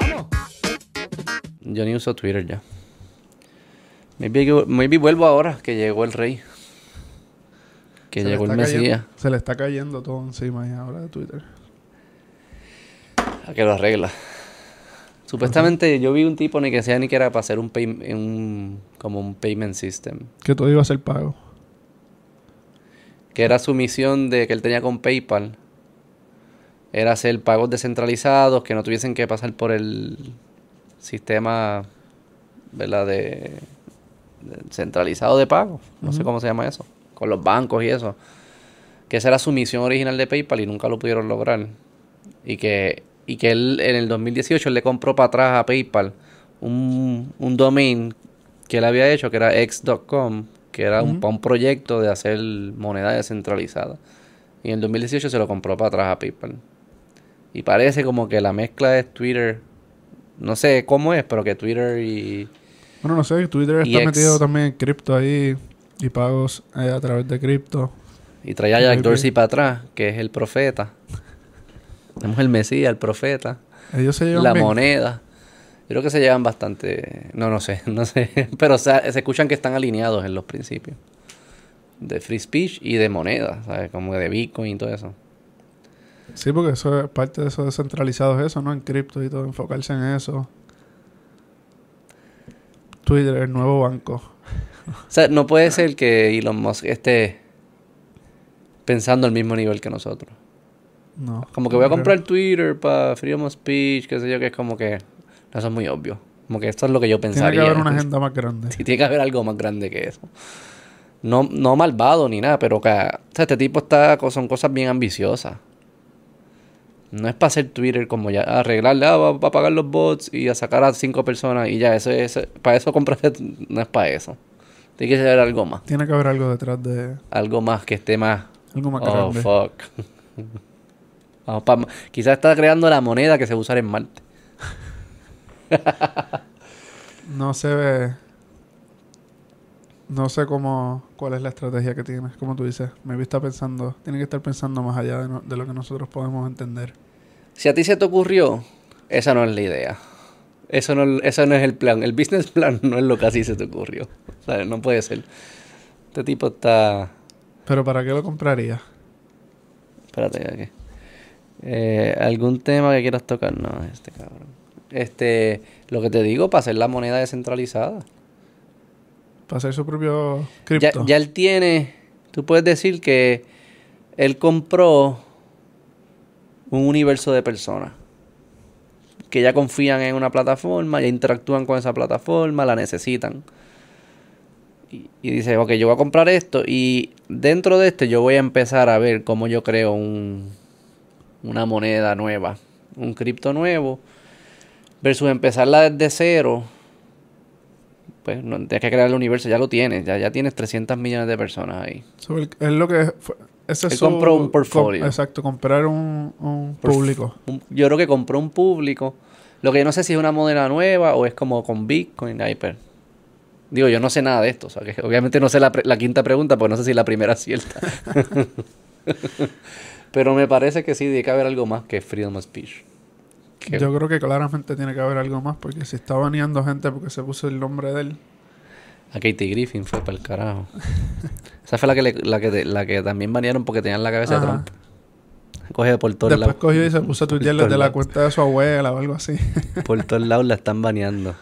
Vamos. Yo ni uso Twitter ya. Maybe, maybe vuelvo ahora que llegó el rey. Que Se llegó el cayendo- Mesías. se le está cayendo todo encima ya ahora de Twitter. A que lo arregla. Supuestamente yo vi un tipo ni que sea ni que era para hacer un, pay- un como un payment system. Que todo iba a ser pago. Que era su misión de que él tenía con PayPal. Era hacer pagos descentralizados que no tuviesen que pasar por el sistema ¿verdad? De, de centralizado de pago. No sé cómo se llama eso. Con los bancos y eso. Que esa era su misión original de PayPal y nunca lo pudieron lograr. Y que, y que él en el 2018 él le compró para atrás a PayPal un, un domain que él había hecho, que era x.com, que era un, Ujú. pa' un proyecto de hacer moneda descentralizada. Y en el 2018 se lo compró para atrás a PayPal. Y parece como que la mezcla es Twitter. No sé cómo es, pero que Twitter y... Bueno, no sé, Twitter está metido también en cripto ahí y pagos eh, a través de cripto. Y trae a Jack. Dorsey para atrás, que es el profeta. Tenemos el Mesías, el profeta. Ellos se llevan la bien. moneda. Yo creo que se llevan bastante. No, no sé, no sé. Pero o sea, se escuchan que están alineados en los principios. De free speech y de moneda, ¿sabes? Como de Bitcoin y todo eso. Sí, porque eso es parte de eso descentralizado es eso, ¿no? En cripto y todo, enfocarse en eso. Twitter, el nuevo banco. O sea, no puede ser que Elon Musk esté pensando al mismo nivel que nosotros. No. Como que voy a comprar Twitter para freedom of speech, qué sé yo, que es como que. Eso es muy obvio. Como que esto es lo que yo Tiene pensaría. que haber una agenda más grande. Sí, tiene que haber algo más grande que eso. No, no malvado ni nada, pero que, o sea, este tipo está son cosas bien ambiciosas. No es para hacer Twitter como ya arreglarle, ah, va, va a pagar los bots y a sacar a cinco personas y ya, eso es, para eso compraste, no es para eso. Tiene que ser algo más. Tiene que haber algo detrás de Algo más que esté más. algo más Oh, grande. fuck. Pa- quizás está creando la moneda que se va a usar en Marte. No se ve. No sé cómo. ¿Cuál es la estrategia que tiene? Como tú dices. Me está pensando. Tiene que estar pensando más allá de, no- de lo que nosotros podemos entender. Si a ti se te ocurrió, esa no es la idea. Eso no, eso no es el plan. El business plan no es lo que así se te ocurrió. O sea, no puede ser. Este tipo está... Pero ¿para qué lo compraría? Espérate, aquí. Eh, ¿Algún tema que quieras tocar? No, este cabrón. Este, lo que te digo, para hacer la moneda descentralizada. Para hacer su propio Ya, cripto. ya él tiene... Tú puedes decir que él compró un universo de personas que ya confían en una plataforma, ya interactúan con esa plataforma, la necesitan. Y, y dice, ok, yo voy a comprar esto y dentro de esto yo voy a empezar a ver cómo yo creo un, una moneda nueva, un cripto nuevo, versus empezarla desde cero. Pues no tienes que crear el universo, ya lo tienes, ya, ya tienes 300 millones de personas ahí. So, es lo que fue- ese es Él su- compró un com- portfolio. exacto, comprar un, público. Un- yo creo que compró un público. Lo que yo no sé si es una moneda nueva o es como con Bitcoin, Hyper. Digo, yo no sé nada de esto. O sea, que obviamente no sé la, la quinta pregunta, porque no sé si la primera es cierta. Pero me parece que sí, tiene que haber algo más que freedom of speech. Que- Yo creo que claramente tiene que haber algo más porque si está baneando gente porque se puso el nombre de él. A Katie Griffin fue para el carajo. Esa fue la que, le- la, que la que también banearon porque tenían la cabeza de Ajá. Trump. Coge por todos Después lados. cogió y se puso a tuitear Por desde la cuenta de su abuela o algo así. Por todos lados la están baneando.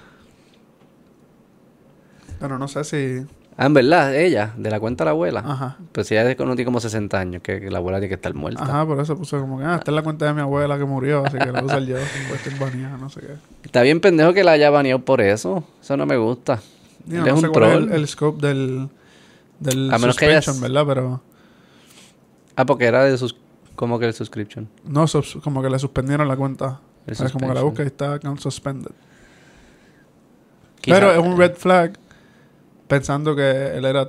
Pero no sé si... Ah, en verdad, ella, de la cuenta de la abuela. Ajá. Pues si ella es- no tiene como 60 años, que, que la abuela tiene que estar muerta. Ajá, por eso puso como que, ah, esta es la cuenta de mi abuela que murió, así que la usa yo. Pues baneada, no sé qué. Está bien pendejo que la haya baneado por eso. Eso no me gusta. Él es sé un cuál es troll. el, el scope del, del A menos que ella es- ¿verdad? Pero Ah, porque era de sus... ¿Cómo que el subscription? no, como que le suspendieron la cuenta. Es como que la busca y está account suspended. Quizá- Pero es un red flag pensando que él era...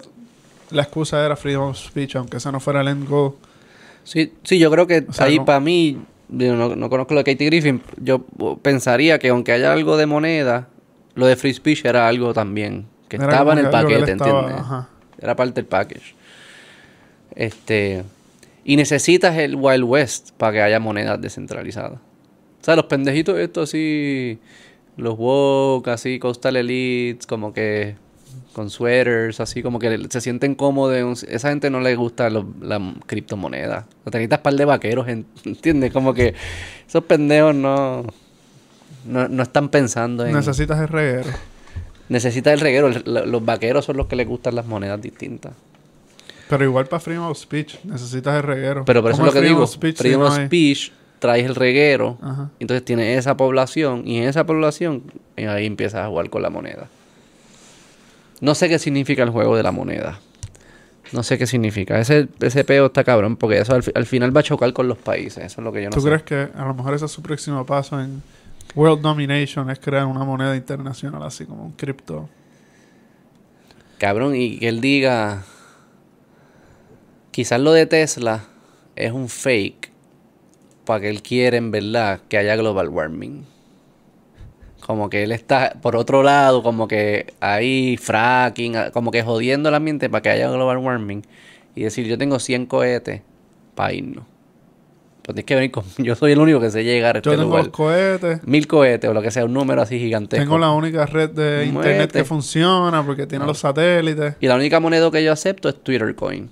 La excusa era freedom of speech, aunque ese no fuera el end goal. Sí, sí, yo creo que O sea, ahí no- para mí... yo no, no conozco lo de Katie Griffin. Yo pensaría que aunque haya algo de moneda, lo de free speech era algo también. Que estaba en el paquete, estaba- ¿entiendes? ajá. Era parte del package. Este... Y necesitas el Wild West para que haya monedas descentralizadas. O sea, los pendejitos estos así, los woke, así, coastal elites, como que con sweaters, así como que se sienten cómodos. Esa gente no le gusta los- la criptomoneda. O te necesitas par de vaqueros, en- ¿entiendes? Como que esos pendejos no, no, no están pensando en... Necesitas el reguero. Necesita el reguero. el- los vaqueros son los que les gustan las monedas distintas. Pero igual para freedom of speech necesitas el reguero. Pero por eso ¿Cómo es lo que digo. speech si Freedom no of speech traes el reguero. Ajá. Entonces tiene esa población. Y en esa población ahí empiezas a jugar con la moneda. No sé qué significa el juego de la moneda. No sé qué significa. Ese, ese peo está cabrón. Porque eso al, al final va a chocar con los países. Eso es lo que yo no ¿Tú sé. crees que a lo mejor ese es su próximo paso en World Domination? Es crear una moneda internacional así como un cripto. Cabrón, y que él diga. Quizás lo de Tesla es un fake. Para que él quiera, en verdad, que haya global warming. Como que él está, por otro lado, como que ahí fracking, a- como que jodiendo el ambiente para que haya global warming. Y decir, yo tengo 100 cohetes para irnos. Pues tienes que venir con... Yo soy el único que sé llegar a Yo este tengo lugar. cohetes. Mil cohetes o lo que sea, un número así gigantesco. Tengo la única red de internet que funciona porque tiene los satélites. Y la única moneda que yo acepto es Twitter Coin.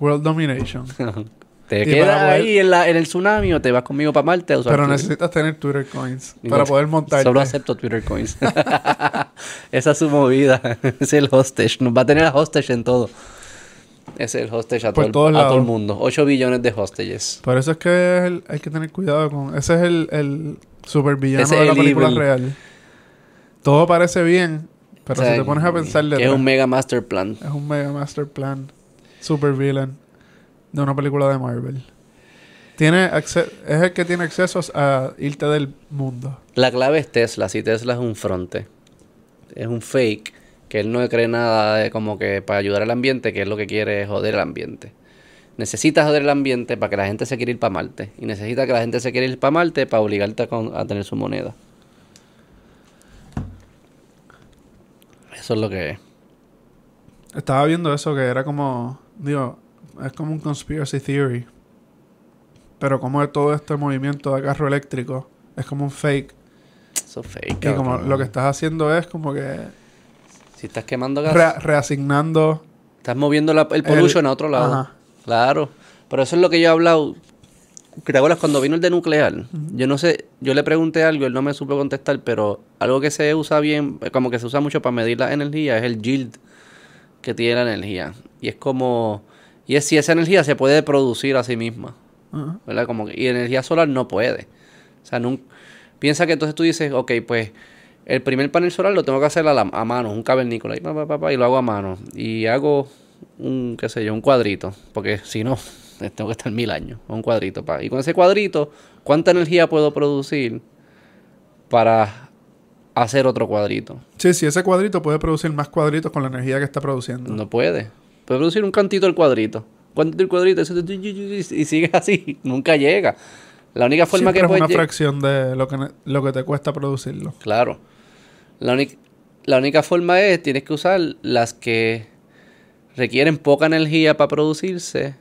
World Domination. Te quedas poder- ahí en, la, en el tsunami o te vas conmigo para Marte a usar Pero Twitter. necesitas tener Twitter coins para no- poder montarte. Solo acepto Twitter Coins. Esa es su movida. es el hostage. Nos va a tener a hostage en todo. Es el hostage a, Por todo, el- todos a todo el mundo. 8 billones de hostages. Por eso es que el- hay que tener cuidado con... Ese es el, el supervillano Ese es de la el película evil. real. Todo parece bien, pero O sea, si te pones a pensar detrás, es un mega master plan. es un mega master plan super villain de una película de Marvel. Tiene es el que tiene accesos a irte del mundo. La clave es Tesla. Si Tesla es un fronte, es un fake, que él no cree nada de como que para ayudar al ambiente, que es lo que quiere es joder el ambiente. Necesita joder el ambiente para que la gente se quiera ir para Marte. Y necesita que la gente se quiera ir para Marte para obligarte a, con- a tener su moneda. Eso es lo que es. Estaba viendo eso que era como, digo, es como un conspiracy theory. Pero como todo este movimiento de carro eléctrico es como un fake. Eso es fake. Y como lo que estás haciendo es como que Si estás quemando gas, rea- reasignando estás moviendo la- el pollution a otro lado. Ajá. Claro. Pero eso es lo que yo he hablado. ¿Te acuerdas cuando vino el de nuclear? Yo no sé, yo le pregunté algo, él no me supo contestar, pero algo que se usa bien, como que se usa mucho para medir la energía, es el yield que tiene la energía. Y es como, y es si esa energía se puede producir a sí misma, Ajá. ¿verdad? Como que, y energía solar no puede. O sea, nun- piensa que entonces tú dices, ok, pues el primer panel solar lo tengo que hacer a, la- a mano, un cavernícola, y, pa, pa, pa, pa, y lo hago a mano. Y hago un, qué sé yo, un cuadrito, porque si no, tengo que estar mil años, un cuadrito. Pa. Y con ese cuadrito, ¿cuánta energía puedo producir para hacer otro cuadrito? Sí, sí, ese cuadrito puede producir más cuadritos con la energía que está produciendo. No puede. Puede producir un cantito del cuadrito. Cuantito del cuadrito, y sigue así, nunca llega. La única forma Siempre que es una fracción de lo que, lo que te cuesta producirlo. Claro. La, única- la única forma es, tienes que usar las que requieren poca energía para producirse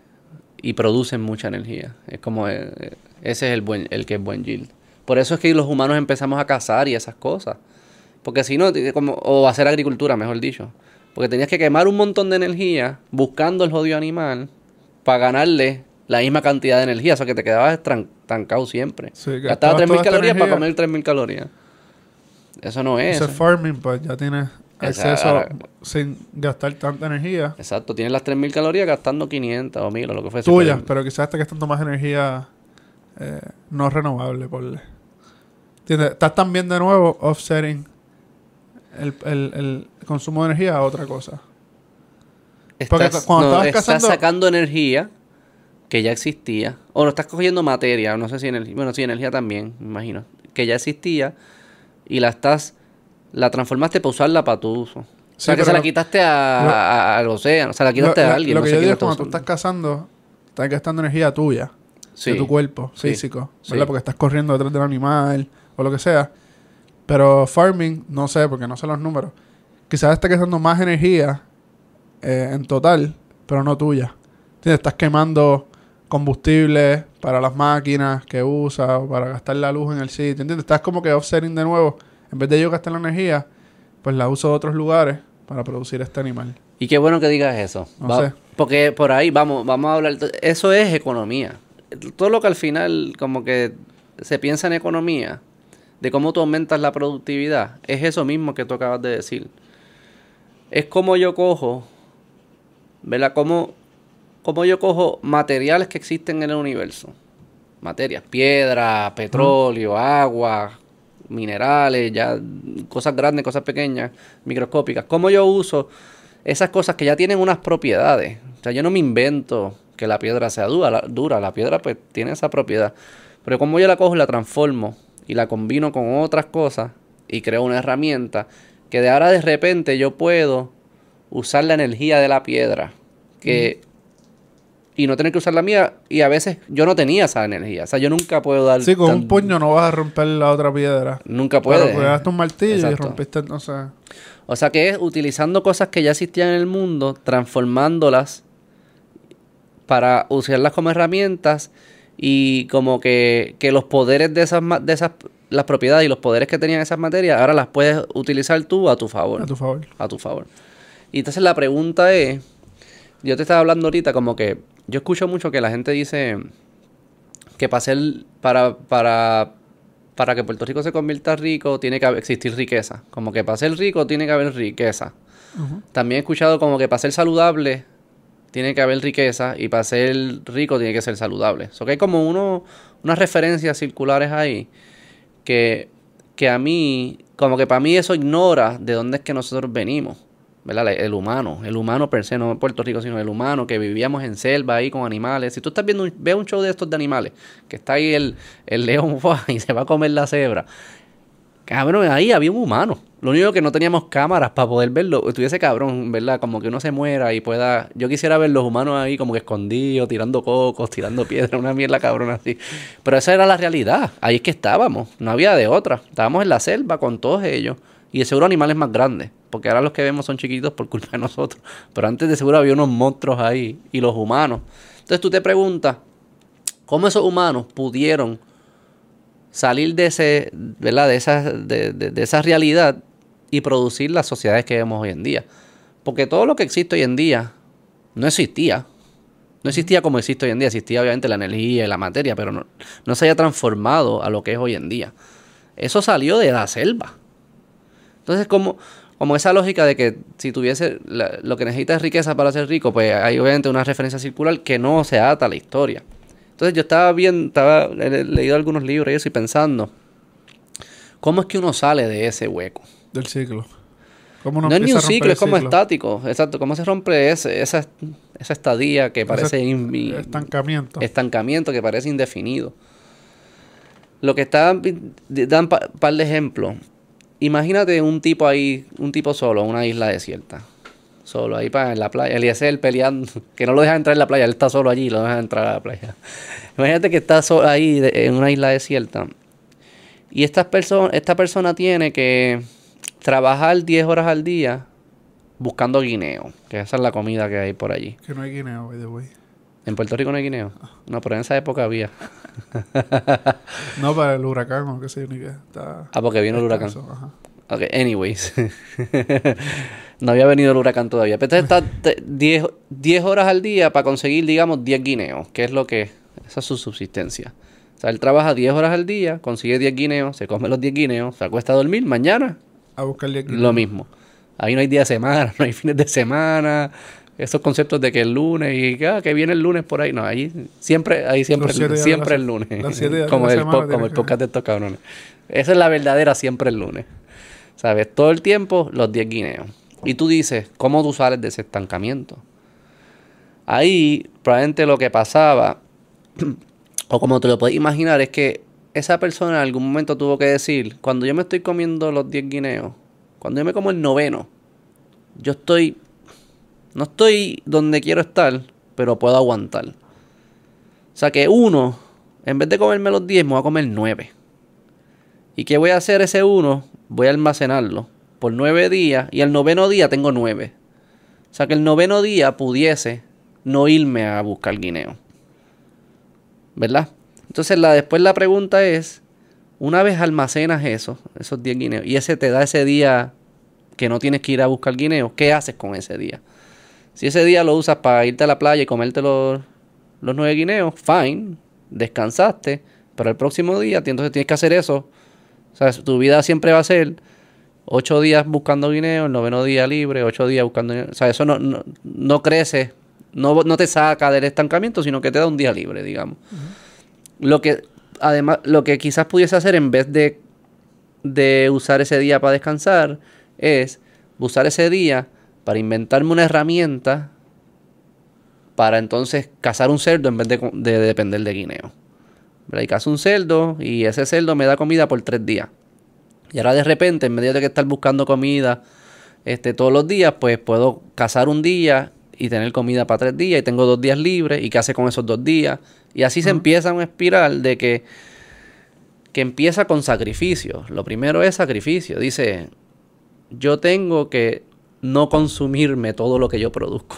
y producen mucha energía. Es como, eh, eh, ese es el, buen, el que es buen yield. Por eso es que los humanos empezamos a cazar y esas cosas. Porque si no, como, o hacer agricultura, mejor dicho. Porque tenías que quemar un montón de energía buscando el jodido animal para ganarle la misma cantidad de energía. O sea, que te quedabas tran- trancado siempre. Sí, gastabas 3.000 toda esta calorías para comer 3.000 calorías. Eso no es. Eso- farming, pues ya tienes acceso sin gastar tanta energía. Exacto, tienes las 3.000 calorías gastando 500 o 1.000 o lo que fuese. Tuya, pero- quizás estás gastando más energía eh, no renovable, por. Estás también de nuevo offsetting el, el, el consumo de energía a otra cosa. porque Estás, cuando no, estás cazando- sacando energía que ya existía. O no estás cogiendo materia, no sé si energía. Bueno, sí, energía también, me imagino. Que ya existía y la estás. La transformaste para usarla para tu uso. O sea, Sí, que se la quitaste a, lo- a- al océano. O sea, la quitaste Lo- a alguien. Lo que yo digo es cuando tú estás cazando, estás gastando energía tuya, Sí. de tu cuerpo físico, Sí. ¿verdad? Porque estás corriendo detrás del animal o lo que sea. Pero farming, no sé, porque no sé los números. Quizás estás gastando más energía eh, en total, pero no tuya. ¿Entiendes? Estás quemando combustible para las máquinas que usa o para gastar la luz en el sitio. ¿Entiendes? Estás como que offsetting de nuevo. En vez de yo gastar la energía, pues la uso de otros lugares para producir este animal. Y qué bueno que digas eso. No Va- sé. Porque por ahí vamos, vamos a hablar. Eso es economía. Todo lo que al final, como que se piensa en economía, de cómo tú aumentas la productividad, es eso mismo que tú acabas de decir. Es como yo cojo, ¿verdad? Como, como yo cojo materiales que existen en el universo. Materias, piedra, petróleo, agua, minerales, ya cosas grandes, cosas pequeñas, microscópicas. ¿Cómo yo uso esas cosas que ya tienen unas propiedades? O sea, yo no me invento que la piedra sea dura, la, dura, la piedra pues tiene esa propiedad. Pero como yo la cojo y la transformo y la combino con otras cosas y creo una herramienta que de ahora de repente yo puedo usar la energía de la piedra que y no tener que usar la mía y a veces yo no tenía esa energía, o sea, yo nunca puedo dar Sí, con tan- un puño no vas a romper la otra piedra. nunca puedes. pegaste un martillo y Exacto. rompiste, no sé. O sea que es utilizando cosas que ya existían en el mundo, transformándolas para usarlas como herramientas y como que, que los poderes de esas, de esas, las propiedades y los poderes que tenían esas materias, ahora las puedes utilizar tú a tu favor. A tu favor. a tu favor. Y entonces la pregunta es, yo te estaba hablando ahorita como que yo escucho mucho que la gente dice que para ser, para, para, para que Puerto Rico se convierta rico tiene que haber- existir riqueza. Como que para ser rico tiene que haber riqueza. También he escuchado como que para ser saludable tiene que haber riqueza y para ser rico tiene que ser saludable. So que hay como uno, unas referencias circulares ahí que, que a mí, como que para mí eso ignora de dónde es que nosotros venimos. ¿Verdad? El humano, el humano per se, no Puerto Rico, sino el humano que vivíamos en selva ahí con animales. Si tú estás viendo un, ves un show de estos de animales, que está ahí el, el león y se va a comer la cebra. Cabrón, ahí había un humano. Lo único que no teníamos cámaras para poder verlo. Estuviese cabrón, ¿verdad? Como que uno se muera y pueda. Yo quisiera ver los humanos ahí como que escondidos, tirando cocos, tirando piedras, una mierda cabrón así. Pero esa era la realidad. Ahí es que estábamos. No había de otra. Estábamos en la selva con todos ellos. Y de seguro animales más grandes. Porque ahora los que vemos son chiquitos por culpa de nosotros. Pero antes de seguro había unos monstruos ahí. Y los humanos. Entonces tú te preguntas, ¿cómo esos humanos pudieron salir de ese, ¿verdad? De esa, de, de- de esa realidad y producir las sociedades que vemos hoy en día. Porque todo lo que existe hoy en día no existía. No existía como existe hoy en día. Existía obviamente la energía y la materia, pero no, no se haya transformado a lo que es hoy en día. Eso salió de la selva. Entonces, como, como esa lógica de que si tuviese la- lo que necesita es riqueza para ser rico, pues hay obviamente una referencia circular que no se ata a la historia. Entonces yo estaba bien, estaba he leído algunos libros y eso y pensando, ¿cómo es que uno sale de ese hueco? Del ciclo. ¿Cómo uno No es ni un ciclo, es como ciclo? estático. Exacto, ¿cómo se rompe ese- esa, esa estadía que parece Ese Estancamiento. estancamiento, que parece indefinido? Lo que está, dan un par de ejemplos. Imagínate un tipo ahí, un tipo solo, en una isla desierta. Solo ahí para en la playa. Eliezer peleando, que no lo deja entrar en la playa, él está solo allí, lo deja entrar a la playa. Imagínate que está solo ahí de- en una isla desierta. Y esta, perso esta persona tiene que trabajar 10 horas al día buscando guineo, que esa es la comida que hay por allí. Que no hay guineo, by the way. ¿En Puerto Rico no hay guineo? No, pero en esa época había. No para el huracán o qué sé yo ni qué. Está Ah, porque vino el huracán. ajá. Ok, anyways. no había venido el huracán todavía. Pero está te- 10, 10 horas al día para conseguir, digamos, 10 guineos, que es lo que... Esa es su subsistencia. O sea, él trabaja 10 horas al día, consigue 10 guineos, se come los 10 guineos, se acuesta a dormir, mañana A buscarle aquí. lo mismo. Ahí no hay día de semana, no hay fines de semana. Esos conceptos de que el lunes y que, ah, que viene el lunes por ahí. No, ahí siempre, ahí siempre, de siempre la el lunes. como el, como el que- podcast de estos cabrones. Esa es la verdadera siempre el lunes. ¿Sabes? Todo el tiempo los 10 guineos. Y tú dices, ¿cómo tú sales de ese estancamiento? Ahí, probablemente lo que pasaba, o como te lo puedes imaginar, es que esa persona en algún momento tuvo que decir, cuando yo me estoy comiendo los 10 guineos, cuando yo me como el noveno, yo estoy, no estoy donde quiero estar, pero puedo aguantar. O sea que uno, en vez de comerme los 10, me voy a comer 9. ¿Y qué voy a hacer ese uno? Voy a almacenarlo por 9 días y al noveno día tengo 9. O sea que el noveno día pudiese no irme a buscar guineo. ¿Verdad? Entonces la, después la pregunta es, una vez almacenas eso, esos 10 guineos, y ese te da ese día que no tienes que ir a buscar guineos, ¿qué haces con ese día? Si ese día lo usas para irte a la playa y comerte los, los 9 guineos, fine, descansaste, pero el próximo día entonces tienes que hacer eso. O sea, tu vida siempre va a ser 8 días buscando guineos, el noveno día libre, 8 días buscando guineos. O sea, eso no, no, no crece, no, no, te saca del estancamiento, sino que te da un día libre, digamos. Lo que además, lo que quizás pudiese hacer en vez de, de usar ese día para descansar, es usar ese día para inventarme una herramienta para entonces cazar un cerdo en vez de, de depender de guineo. Y cazo un cerdo y ese cerdo me da comida por tres días. Y ahora de repente, en medio de que estar buscando comida este, todos los días, pues puedo cazar un día y tener comida para tres días y tengo dos días libres y qué hace con esos dos días. Y así se empieza una espiral de que, que empieza con sacrificio. Lo primero es sacrificio. Dice, yo tengo que no consumirme todo lo que yo produzco.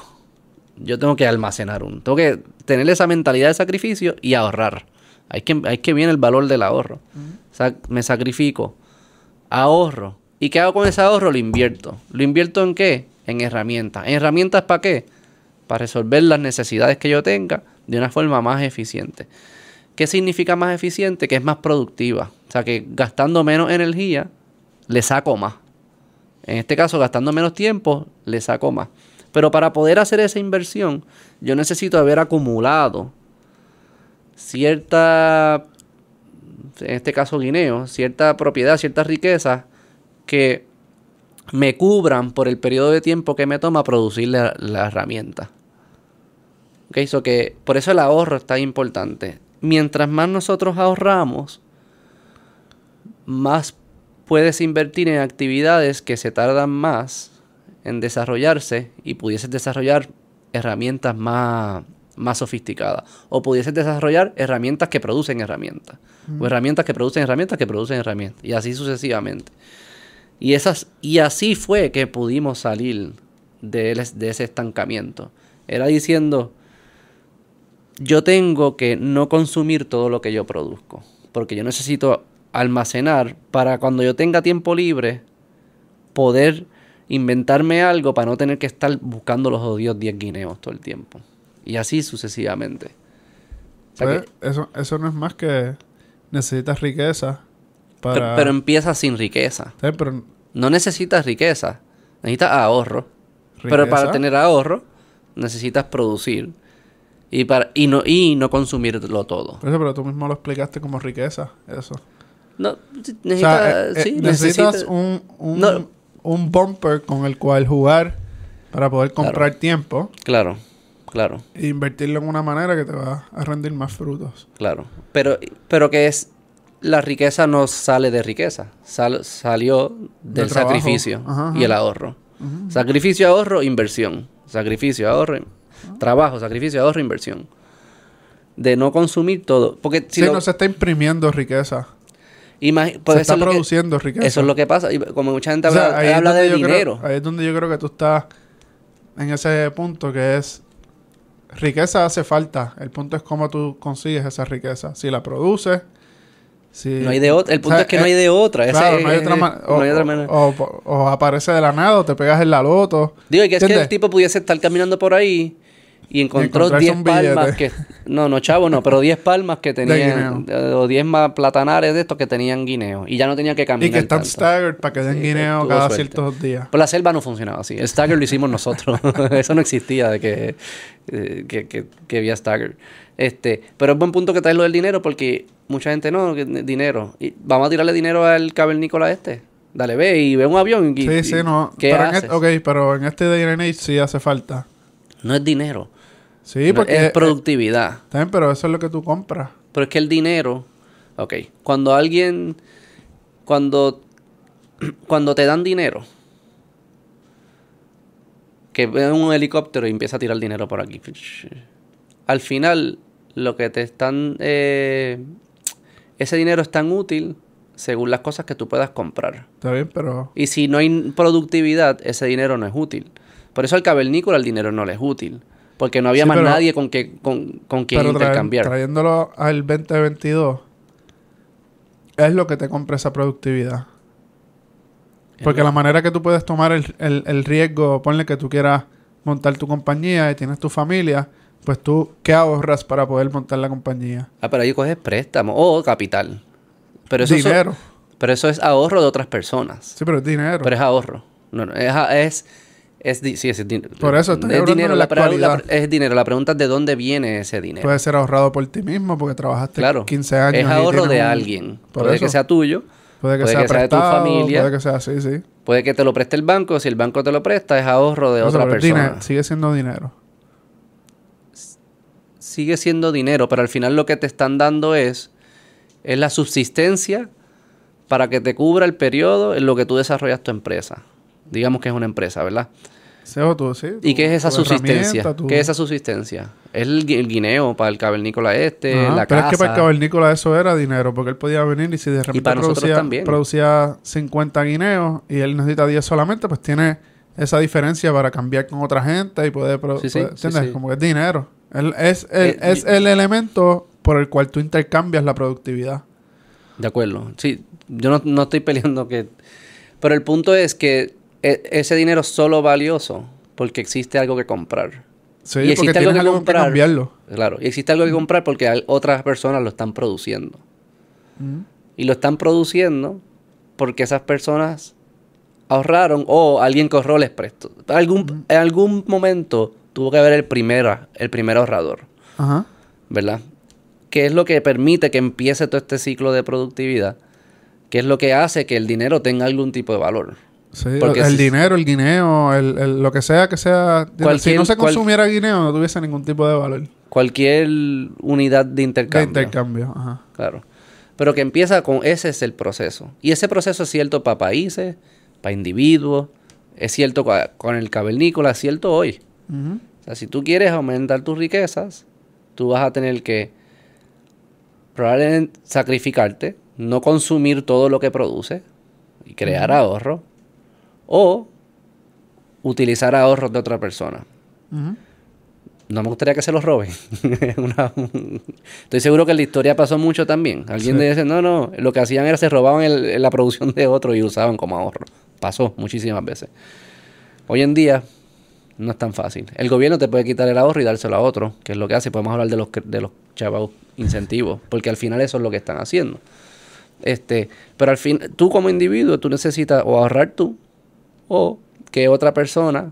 Yo tengo que almacenar un. Tengo que tener esa mentalidad de sacrificio y ahorrar. Hay que, hay que viene el valor del ahorro. me sacrifico, ahorro. ¿Y qué hago con ese ahorro? Lo invierto. ¿Lo invierto en qué? En herramientas. ¿En herramientas para qué? Para resolver las necesidades que yo tenga de una forma más eficiente. ¿Qué significa más eficiente? Que es más productiva. O sea, que gastando menos energía, le saco más. En este caso, gastando menos tiempo, le saco más. Pero para poder hacer esa inversión, yo necesito haber acumulado cierta, en este caso guineo, cierta propiedad, cierta riqueza que me cubran por el periodo de tiempo que me toma producir la, herramienta. Okay, que por eso el ahorro está importante. Mientras más nosotros ahorramos, más puedes invertir en actividades que se tardan más en desarrollarse y pudieses desarrollar herramientas más, más sofisticadas. O pudieses desarrollar herramientas que producen herramientas. O herramientas que producen herramientas que producen herramientas. Y así sucesivamente. Y, esas, y así fue que pudimos salir de, de ese estancamiento. Era diciendo, yo tengo que no consumir todo lo que yo produzco. Porque yo necesito almacenar para cuando yo tenga tiempo libre poder inventarme algo para no tener que estar buscando los odios 10 guineos todo el tiempo. Y así sucesivamente. Pues, eso, eso no es más que necesitas riqueza para... Pero, empieza sin riqueza. No necesitas riqueza, necesitas ahorro. Pero para tener ahorro necesitas producir. Y, para, y, no, y no consumirlo todo. pero tú mismo lo explicaste como riqueza, eso. No, necesitas, eh, eh, necesitas un, un, bumper con el cual jugar para poder comprar tiempo. Claro, claro. E invertirlo en una manera que te va a rendir más frutos. Claro. Pero, pero que es. La riqueza no sale de riqueza. salió del, sacrificio y el ahorro. Sacrificio, ahorro, inversión. Sacrificio, ahorro, trabajo, sacrificio, ahorro, inversión. De no consumir todo. Porque si no se está imprimiendo riqueza se está produciendo riqueza. Eso es lo que pasa. Y como mucha gente habla, de dinero. ahí es donde yo creo que tú estás en ese punto que es riqueza hace falta. El punto es cómo tú consigues esa riqueza. Si la produces, si... No hay de otra. El punto es que no hay de otra. Claro, no hay otra, manera. O, aparece de la nada o te pegas en la loto. Digo, y que es que el tipo pudiese estar caminando por ahí y encontró 10 palmas que... No, no, chavo, no, pero 10 palmas que tenían... o 10 más platanares de estos que tenían guineo. Y ya no tenía que caminar Y que están staggered para que den guineo cada ciertos días. Pues la selva no funcionaba así. El stagger lo hicimos nosotros. Eso no existía de que, eh, que, que, que, había stagger. Este, pero es buen punto que traes lo del dinero porque mucha gente no, dinero. Y vamos a tirarle dinero al cavernícola este. Dale, ve y ve un avión. Y, sí, sí, no. pero En este, ok, pero en este Day and Age sí hace falta. No es dinero. Sí, porque... Es productividad. También, pero eso es lo que tú compras. Pero es que el dinero... Ok, cuando alguien... Cuando... Cuando te dan dinero... Que ve un helicóptero y empieza a tirar dinero por aquí. Al final, lo que te están... Eh, ese dinero es tan útil según las cosas que tú puedas comprar. Está bien, pero... Y si no hay productividad, ese dinero no es útil. Por eso al cavernícola el dinero no le es útil. Porque no había Sí, más pero- nadie con, que, con, con quien Pero intercambiar. trayéndolo al 2022, es lo que te compra esa productividad. Porque la manera que tú puedes tomar el, el- el riesgo, ponle que tú quieras montar tu compañía y tienes tu familia, pues tú, ¿qué ahorras para poder montar la compañía? Ah, pero ahí coges préstamo o capital. Pero eso, eso- dinero. pero eso es ahorro de otras personas. Sí, pero es dinero. Pero es ahorro. No, no, es, es, es, sí, es dinero. Por eso es dinero. La, es dinero. La pregunta es de dónde viene ese dinero. Puede ser ahorrado por ti mismo porque trabajaste claro. 15 años. Es ahorro de un- alguien. Por puede eso. que sea tuyo. Puede que puede sea que sea de tu familia. Puede que sea así, sí. Puede que te lo preste el banco. Si el banco te lo presta, es ahorro de otra persona. dinero, sigue siendo dinero. Sigue siendo dinero, pero al final lo que te están dando es, es la subsistencia para que te cubra el periodo en lo que tú desarrollas tu empresa. Digamos que es una empresa, ¿verdad? Tú, sí. ¿Y qué es esa subsistencia? ¿Qué es esa subsistencia? Es el, gui- el guineo para el cavernícola este, Ajá, la pero casa. es que para el cavernícola eso era dinero, porque él podía venir y si de repente producía, producía 50 guineos y él necesita 10 solamente, pues tiene esa diferencia para cambiar con otra gente y poder... Sí, sí, ¿Entiendes? Como que es dinero. Es, el, Eh, es el elemento por el cual tú intercambias la productividad. De acuerdo. Sí, yo no, no estoy peleando que... Pero el punto es que e- ese dinero es solo valioso porque existe algo que comprar. Sí, Y existe algo que algo que comprar. cambiarlo. Claro, y existe algo que comprar porque otras personas lo están produciendo. Ujú. Y lo están produciendo porque esas personas ahorraron o alguien que ahorró les prestó. Algún, En algún momento tuvo que haber el primer, el primer ahorrador, Ajá. ¿verdad? ¿Qué es lo que permite que empiece todo este ciclo de productividad? ¿Qué es lo que hace que el dinero tenga algún tipo de valor? Sí, Porque el si- dinero, el guineo, el, el- lo que sea que sea... si no se cual- consumiera guineo, no tuviese ningún tipo de valor. Cualquier unidad de De intercambio. intercambio. Ajá. Claro. Pero que empieza con ese es el proceso. Y ese proceso es cierto para países, para individuos, es cierto con el cavernícola, es cierto hoy. O sea, si tú quieres aumentar tus riquezas, tú vas a tener que probablemente sacrificarte, no consumir todo lo que produce y crear ahorro, o utilizar ahorros de otra persona. No me gustaría que se los roben. Una- Estoy seguro que en la historia pasó mucho también. Alguien Sí. dice, no, no, lo que hacían era se robaban el- la producción de otro y usaban como ahorro. Pasó muchísimas veces. Hoy en día no es tan fácil. El gobierno te puede quitar el ahorro y dárselo a otro, que es lo que hace. Podemos hablar de los, de los chavos incentivos, porque al final eso es lo que están haciendo. Este, pero al fin, tú como individuo, tú necesitas o ahorrar tú, o que otra persona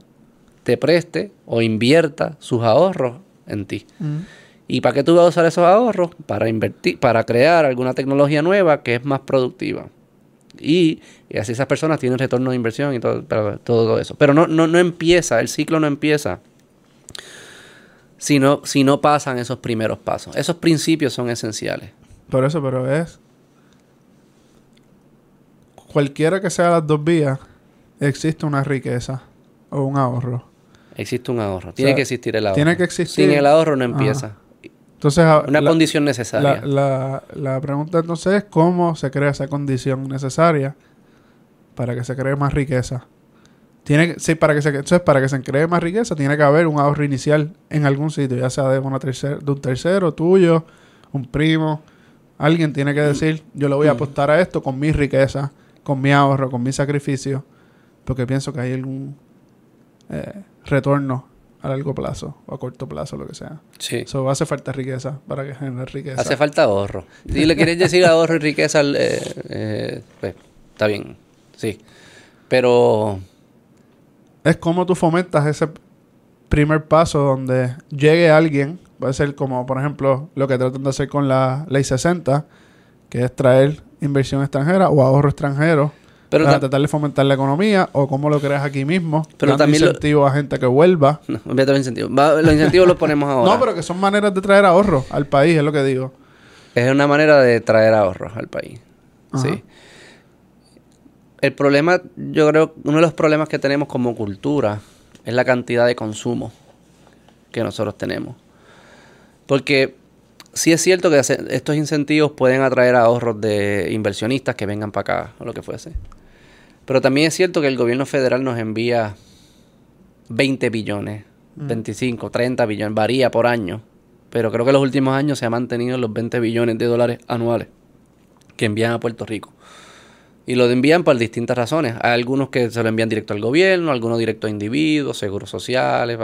te preste o invierta sus ahorros en ti. Ujú. ¿Y para qué tú vas a usar esos ahorros? Para invertir, para crear alguna tecnología nueva que es más productiva. Y, y así esas personas tienen retorno de inversión y todo, todo eso. Pero no, no, no empieza, el ciclo no empieza si no, si no pasan esos primeros pasos. Esos principios son esenciales. Por eso, pero es. Cualquiera que sea las dos vías, existe una riqueza o un ahorro. Existe un ahorro. Tiene sea, que existir el ahorro. tiene que existir- Sin el ahorro no Ajá. empieza. Entonces, a- Una la, condición necesaria. la, la, la pregunta entonces es cómo se crea esa condición necesaria para que se cree más riqueza. Tiene que, sí, para que se, entonces, para que se cree más riqueza, tiene que haber un ahorro inicial en algún sitio, ya sea de, una de un tercero, tuyo, un primo. Alguien tiene que decir, yo le voy a apostar a esto con mi riqueza, con mi ahorro, con mi sacrificio, porque pienso que hay algún eh, retorno a largo plazo o a corto plazo, lo que sea. sí. So, hace falta riqueza para que genere riqueza. Hace falta ahorro. Si le quieres decir ahorro y riqueza, eh, eh, pues está bien. Sí. Pero es como tú fomentas ese primer paso donde llegue alguien, puede ser como por ejemplo lo que tratan de hacer con la ley 60, que es traer inversión extranjera o ahorro extranjero Pero para tratar de fomentar la economía o cómo lo creas aquí mismo, Pero dando también lo- incentivo a gente que vuelva. No, olvídate los incentivos. Los incentivos los ponemos ahora. No, pero que son maneras de traer ahorro al país, es lo que digo. Es una manera de traer ahorros al país. Ajá. Sí. El problema, yo creo, uno de los problemas que tenemos como cultura es la cantidad de consumo que nosotros tenemos. Porque sí es cierto que estos incentivos pueden atraer ahorros de inversionistas que vengan para acá o lo que fuese. Pero también es cierto que el gobierno federal nos envía 20 billones 25, 30 billones, varía por año. Pero creo que en los últimos años se ha mantenido en los 20 billones de dólares anuales que envían a Puerto Rico. Y lo envían por distintas razones. Hay algunos que se lo envían directo al gobierno, algunos directo a individuos, seguros sociales.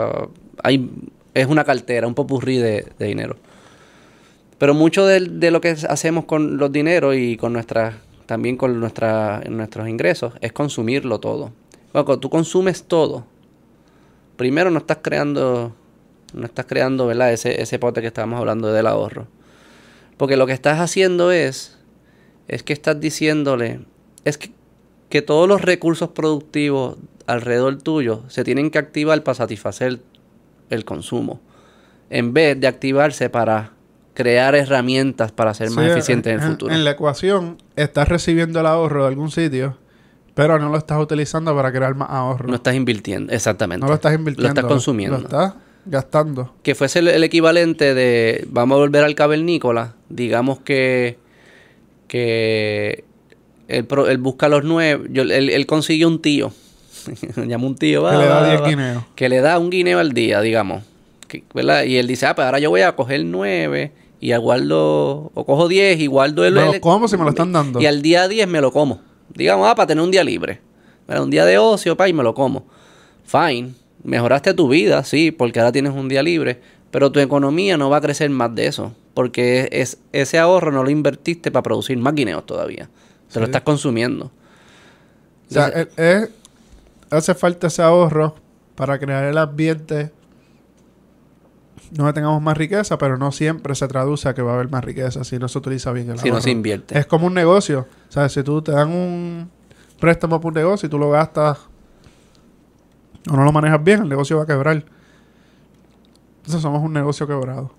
Hay, es una cartera, un popurrí de, de dinero. Pero mucho de, de, lo que hacemos con los dineros y con nuestras, también con nuestros ingresos es consumirlo todo. cuando tú consumes todo, primero no estás creando, no estás creando, ¿verdad? Ese, ese pote que estábamos hablando del ahorro. Porque lo que estás haciendo es, es que estás diciéndole, es que, que todos los recursos productivos alrededor tuyo se tienen que activar para satisfacer el consumo. En vez de activarse para crear herramientas para ser más eficiente en, el futuro. En la ecuación, estás recibiendo el ahorro de algún sitio, pero no lo estás utilizando para crear más ahorro. No estás invirtiendo, exactamente. No lo estás invirtiendo. Lo estás consumiendo. Lo estás gastando. Que fuese el, equivalente de, vamos a volver al cavernícola, digamos que, que él, busca los nueve, yo, él, consigue un tío, llama un tío, que le da 10 guineos. Que le da un guineo al día, digamos. ¿verdad? Y él dice, ah, pues ahora yo voy a coger nueve y guardo, o cojo 10 y guardo el... ¿Pero cómo si me lo están dando? Y al día 10 me lo como. Digamos, ah, para tener un día libre. Un día de ocio, pa, y me lo como. Fine. Mejoraste tu vida, sí, porque ahora tienes un día libre. Pero tu economía no va a crecer más de eso. Porque es, ese ahorro no lo invertiste para producir más guineos todavía. Te lo estás consumiendo. o sea, es, hace falta ese ahorro para crear el ambiente no tengamos más riqueza, pero no siempre se traduce a que va a haber más riqueza si no se utiliza bien el Si no se invierte. Es como un negocio. O sea, si tú te dan un préstamo por un negocio y tú lo gastas o no lo manejas bien, el negocio va a quebrar. Entonces somos un negocio quebrado.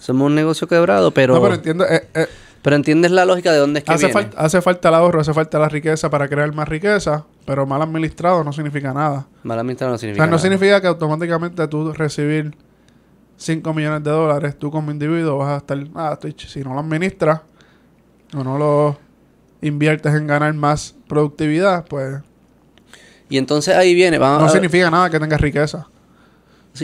Somos un negocio quebrado, pero... No, pero entiendo... Eh, eh, pero entiendes la lógica de dónde es que hace viene. hace falta el ahorro, hace falta la riqueza para crear más riqueza, pero mal administrado no significa nada. Mal administrado no significa O sea, no significa que automáticamente tú recibir 5 millones de dólares, tú como individuo vas a estar, ah, estoy, si no lo administras o no lo inviertes en ganar más productividad, pues... Y entonces ahí viene, vamos No significa nada que tengas riqueza.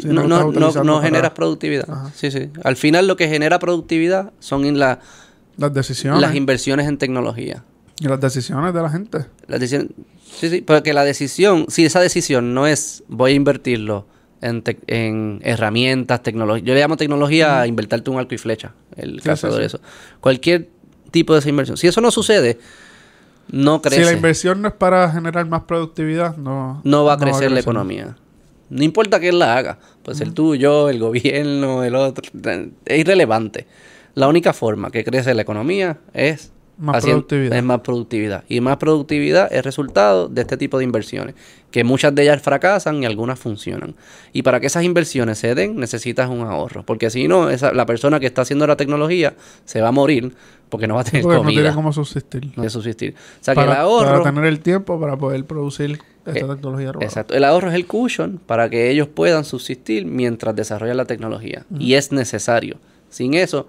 no, no, no, generas productividad. Sí, sí. Al final lo que genera productividad son la, las decisiones. Las inversiones en tecnología. Y las decisiones de la gente. Las decisiones, sí, sí, porque la decisión, si esa decisión no es voy a invertirlo en, herramientas, tecnología. Yo le llamo tecnología a invertirte un arco y flecha, el caso de eso. Cualquier tipo de esa inversión. Si eso no sucede, no crece. Si la inversión no es para generar más productividad, no, no va a, crecer, la economía. No importa quién la haga, puede ser tú, yo, el gobierno, el otro, es irrelevante. La única forma que crece la economía es más productividad. Es más productividad. Y más productividad es resultado de este tipo de inversiones, que muchas de ellas fracasan y algunas funcionan. Y para que esas inversiones se den, necesitas un ahorro. Porque si no, esa, la persona que está haciendo la tecnología se va a morir porque no va a tener comida. No tiene cómo subsistir. No subsistir. O sea, que el ahorro... Para tener el tiempo para poder producir esta eh, tecnología Exacto. El ahorro es el cushion para que ellos puedan subsistir mientras desarrollan la tecnología. Y es necesario. Sin eso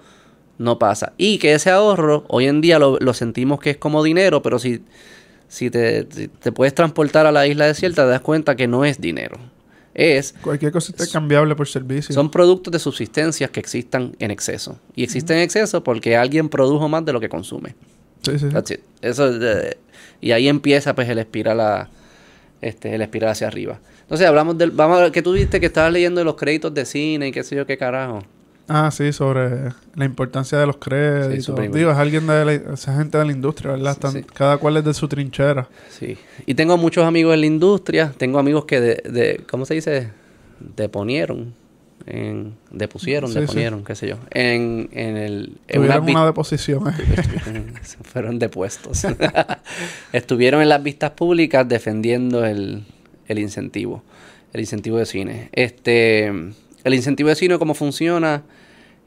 no pasa. Y que ese ahorro, hoy en día lo, sentimos que es como dinero, pero si, si te, te, puedes transportar a la isla desierta, te das cuenta que no es dinero. Es. Cualquier cosa está cambiable por servicio. Son productos de subsistencias que existan en exceso. Y existen en exceso porque alguien produjo más de lo que consume. Sí, sí. Eso, eh, y ahí empieza pues el espiral este, el espiral hacia arriba. Entonces hablamos del. Vamos a ver, que tú viste que estabas leyendo los créditos de cine y qué sé yo qué carajo. Ah, sí, sobre la importancia de los créditos. Digo, es alguien de la, esa gente de la industria, ¿verdad? Cada cual es de su trinchera. Sí. Y tengo muchos amigos en la industria. Tengo amigos que de, de ¿cómo se dice? Deponieron. En, depusieron, deponieron, qué sé yo. En, en el... En una, una deposición. fueron depuestos. Estuvieron en las vistas públicas defendiendo el, el incentivo. El incentivo de cine. Este... El incentivo de cine, ¿cómo funciona?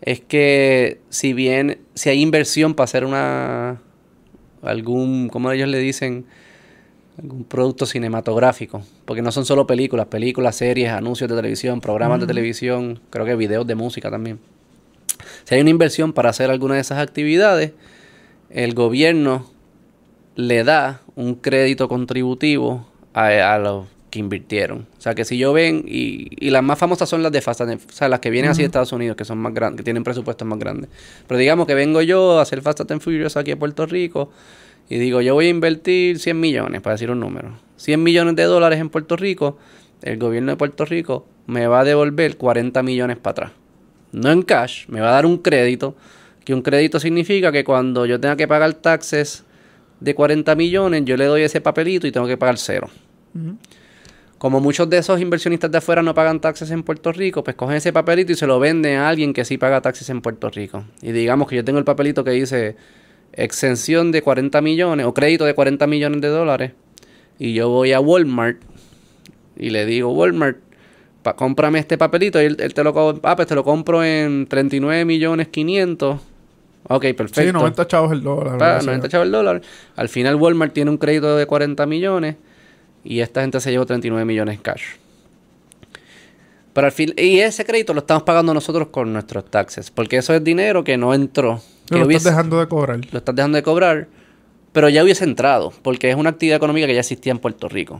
es que si bien, si hay inversión para hacer una, algún, como ellos le dicen, algún producto cinematográfico, porque no son solo películas, películas, series, anuncios de televisión, programas de televisión, creo que videos de música también. Si hay una inversión para hacer alguna de esas actividades, el gobierno le da un crédito contributivo a, a los que invirtieron. O sea, que si yo ven, y, y las más famosas son las de Fast and, o sea, las que vienen así de Estados Unidos, que son más grandes, que tienen presupuestos más grandes. Pero digamos que vengo yo a hacer Fast and Furious aquí en Puerto Rico y digo, yo voy a invertir 100 millones, para decir un número. 100 millones de dólares en Puerto Rico, el gobierno de Puerto Rico me va a devolver 40 millones para atrás. No en cash, me va a dar un crédito, que un crédito significa que cuando yo tenga que pagar taxes de 40 millones, yo le doy ese papelito y tengo que pagar cero. Como muchos de esos inversionistas de afuera no pagan taxes en Puerto Rico, pues cogen ese papelito y se lo venden a alguien que sí paga taxes en Puerto Rico. Y digamos que yo tengo el papelito que dice exención de 40 millones o crédito de 40 millones de dólares. Y yo voy a Walmart y le digo, Walmart, pa, cómprame este papelito. Y él, te, lo, ah, pues te lo compro en 39 millones 500. Ok, perfecto. Sí, 90 chavos el dólar. Pa, 90 chavos el dólar. Al final Walmart tiene un crédito de 40 millones y esta gente se llevó 39 millones cash. Pero al fin, y ese crédito lo estamos pagando nosotros con nuestros taxes, porque eso es dinero que no entró. Que lo estás dejando de cobrar. Lo estás dejando de cobrar, pero ya hubiese entrado, porque es una actividad económica que ya existía en Puerto Rico.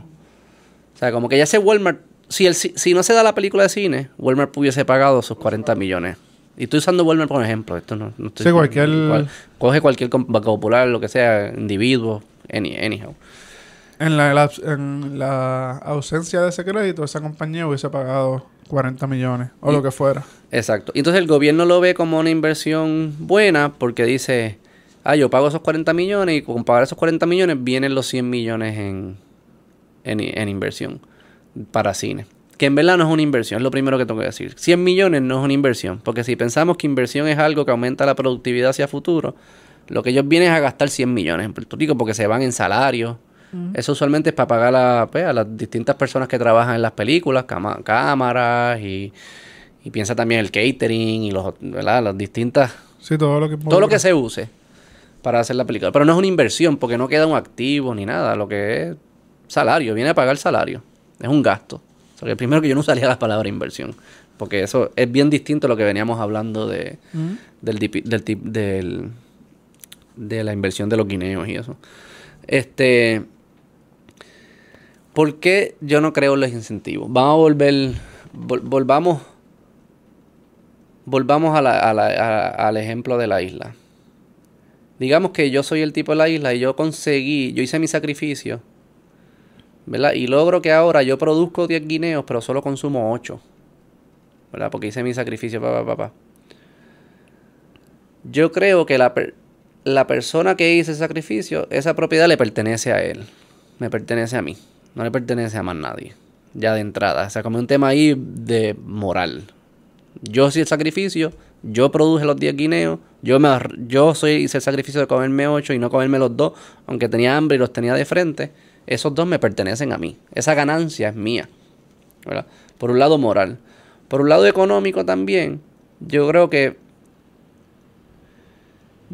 O sea, como que ya ese Walmart, si, el, si no se da la película de cine, Walmart hubiese pagado sus 40 millones. Y estoy usando Walmart como ejemplo. Esto no, no estoy Sí, cualquier- cual- coge cualquier banco popular, lo que sea, individuo, any, anyhow. En la, la- en la ausencia de ese crédito, esa compañía hubiese pagado 40 millones o Y- lo que fuera. Exacto. Y entonces el gobierno lo ve como una inversión buena porque dice, ah, yo pago esos 40 millones y con pagar esos 40 millones vienen los 100 millones en, en, en inversión para cine. Que en verdad no es una inversión, es lo primero que tengo que decir. 100 millones no es una inversión, porque si pensamos que inversión es algo que aumenta la productividad hacia futuro, lo que ellos vienen es a gastar 100 millones en Puerto Rico porque se van en salarios. Eso usualmente es para pagar a, pues, a las distintas personas que trabajan en las películas, cámaras y, y piensa también el catering y los, ¿verdad? las distintas Sí, todo lo que... todo lo que se use para hacer la película. Pero no es una inversión porque no queda un activo ni nada. Lo que es salario, viene a pagar salario. Es un gasto. O sea, que primero que yo no usaría la palabra inversión. Porque eso es bien distinto a lo que veníamos hablando de, del, del, del- de la inversión de los guineos y eso. Este. ¿Por qué yo no creo en los incentivos? Vamos a volver. vol- volvamos. Volvamos a la- a la- al ejemplo de la isla. Digamos que yo soy el tipo de la isla y yo conseguí, yo hice mi sacrificio, ¿verdad? Y logro que ahora yo produzco 10 guineos, pero solo consumo 8, ¿verdad? Porque hice mi sacrificio, papá, papá. Yo creo que la, per- la persona que hizo el sacrificio, esa propiedad le pertenece a él, me pertenece a mí, no le pertenece a más nadie, ya de entrada. O sea, como un tema ahí de moral. Yo hice el sacrificio, yo produje los 10 guineos, yo, me, yo soy, hice el sacrificio de comerme 8 y no comerme los dos, aunque tenía hambre y los tenía de frente. Esos dos me pertenecen a mí. Esa ganancia es mía. ¿verdad? Por un lado moral. Por un lado económico también, yo creo que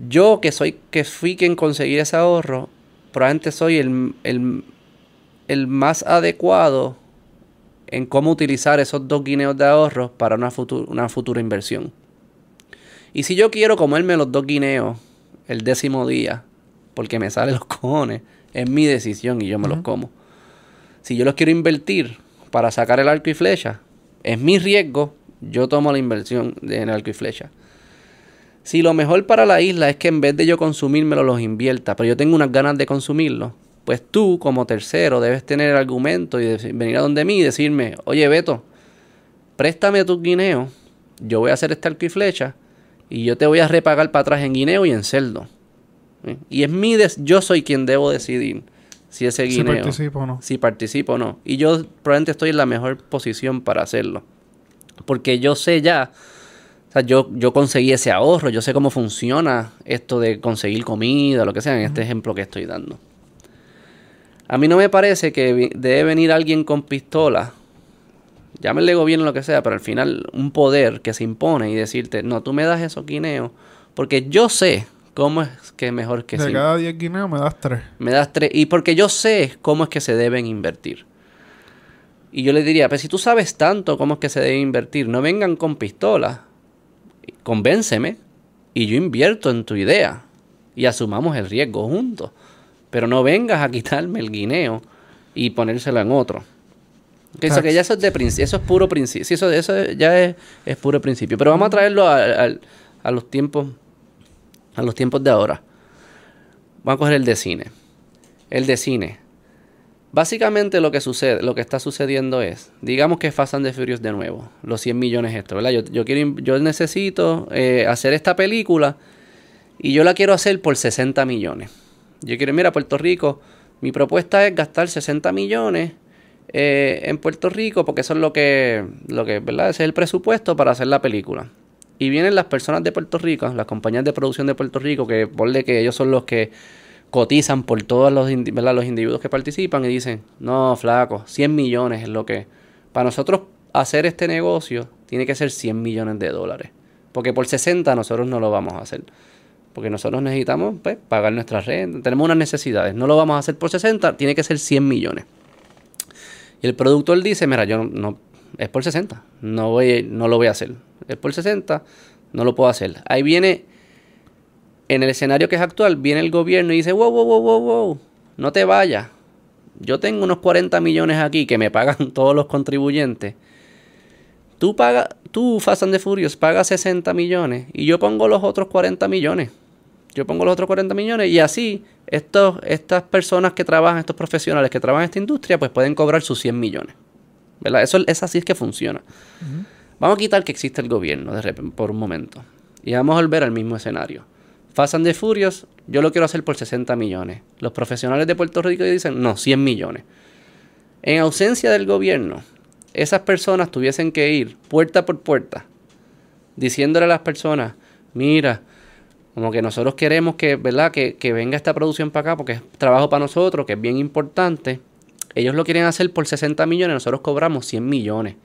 yo que soy que fui quien conseguí ese ahorro, probablemente soy el, el, el más adecuado en cómo utilizar esos dos guineos de ahorro para una, futu- una futura inversión. Y si yo quiero comerme los dos guineos el décimo día, porque me salen los cojones, es mi decisión y yo me los como. Si yo los quiero invertir para sacar el arco y flecha, es mi riesgo, yo tomo la inversión en el arco y flecha. Si lo mejor para la isla es que en vez de yo consumírmelo los invierta, pero yo tengo unas ganas de consumirlo, pues tú como tercero debes tener el argumento y decir- venir a donde mí y decirme, oye Beto, préstame tus guineos, yo voy a hacer este arco y flecha y yo te voy a repagar para atrás en guineo y en cerdo. ¿Eh? Y es mi des- yo soy quien debo decidir si ese Si guineo participo o no. si participo o no. Y yo probablemente estoy en la mejor posición para hacerlo. Porque yo sé ya, o sea, yo, yo conseguí ese ahorro, yo sé cómo funciona esto de conseguir comida, lo que sea, en este ejemplo que estoy dando. A mí no me parece que debe venir alguien con pistola, llámenle gobierno lo que sea, pero al final un poder que se impone y decirte, no, tú me das esos guineos, porque yo sé cómo es que es mejor que de se cada 10 guineos me das 3. me das tres. Y porque yo sé cómo es que se deben invertir. Y yo le diría, pues si tú sabes tanto cómo es que se debe invertir, no vengan con pistolas. Convénceme y yo invierto en tu idea. Y asumamos el riesgo juntos. Pero no vengas a quitarme el guineo y ponérselo en otro. Eso, que ya eso es de eso es puro principio. Eso, eso ya es, es puro principio. Pero vamos a traerlo a, a- los tiempos. A los tiempos de ahora. Vamos a coger el de cine. El de cine. Básicamente lo que sucede, lo que está sucediendo es, digamos que Fast and the Furious de nuevo, los 100 millones esto, ¿verdad? Yo, yo quiero, yo necesito eh, hacer esta película y yo la quiero hacer por 60 millones. Yo quiero, mira, Puerto Rico, mi propuesta es gastar 60 millones eh, en Puerto Rico porque eso es lo que, lo que, ¿verdad? Ese es el presupuesto para hacer la película. Y vienen las personas de Puerto Rico, las compañías de producción de Puerto Rico, que ponle que ellos son los que cotizan por todos los, los individuos que participan y dicen, no, flaco, 100 millones es lo que... Para nosotros hacer este negocio tiene que ser 100 millones de dólares. Porque por 60 nosotros no lo vamos a hacer. Porque nosotros necesitamos pues, pagar nuestra renta, tenemos unas necesidades. No lo vamos a hacer por 60, tiene que ser 100 millones. Y el productor dice, mira, yo no, no- es por 60, no, voy, no lo voy a hacer. Es por 60, no lo puedo hacer. Ahí viene, en el escenario que es actual, viene el gobierno y dice, wow, wow, wow, wow, wow, no te vayas. Yo tengo unos 40 millones aquí que me pagan todos los contribuyentes. Tú pagas, tú, Fast and the Furious, pagas 60 millones y yo pongo los otros 40 millones. Yo pongo los otros 40 millones y así estos, estas personas que trabajan, estos profesionales que trabajan en esta industria, pues pueden cobrar sus 100 millones. ¿Verdad? Eso es así es que funciona. Vamos a quitar que existe el gobierno de repente, por un momento. Y vamos a volver al mismo escenario. Fast and the Furious, yo lo quiero hacer por 60 millones. Los profesionales de Puerto Rico dicen, no, 100 millones. En ausencia del gobierno, esas personas tuviesen que ir puerta por puerta, diciéndole a las personas, mira, como que nosotros queremos que, ¿verdad? Que, que venga esta producción para acá porque es trabajo para nosotros, que es bien importante. Ellos lo quieren hacer por 60 millones, nosotros cobramos 100 millones.